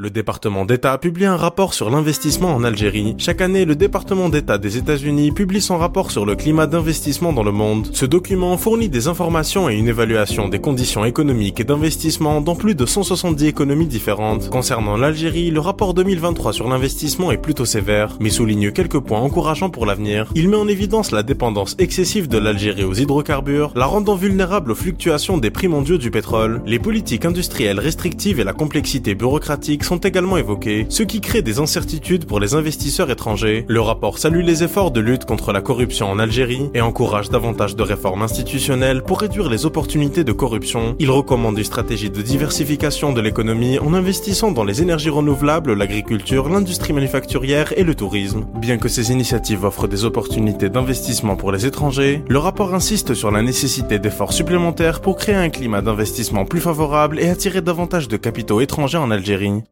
Le département d'État a publié un rapport sur l'investissement en Algérie. Chaque année, le département d'État des États-Unis publie son rapport sur le climat d'investissement dans le monde. Ce document fournit des informations et une évaluation des conditions économiques et d'investissement dans plus de 170 économies différentes. Concernant l'Algérie, le rapport 2023 sur l'investissement est plutôt sévère, mais souligne quelques points encourageants pour l'avenir. Il met en évidence la dépendance excessive de l'Algérie aux hydrocarbures, la rendant vulnérable aux fluctuations des prix mondiaux du pétrole, les politiques industrielles restrictives et la complexité bureaucratique sont également évoqués, ce qui crée des incertitudes pour les investisseurs étrangers. Le rapport salue les efforts de lutte contre la corruption en Algérie et encourage davantage de réformes institutionnelles pour réduire les opportunités de corruption. Il recommande une stratégie de diversification de l'économie en investissant dans les énergies renouvelables, l'agriculture, l'industrie manufacturière et le tourisme. Bien que ces initiatives offrent des opportunités d'investissement pour les étrangers, le rapport insiste sur la nécessité d'efforts supplémentaires pour créer un climat d'investissement plus favorable et attirer davantage de capitaux étrangers en Algérie.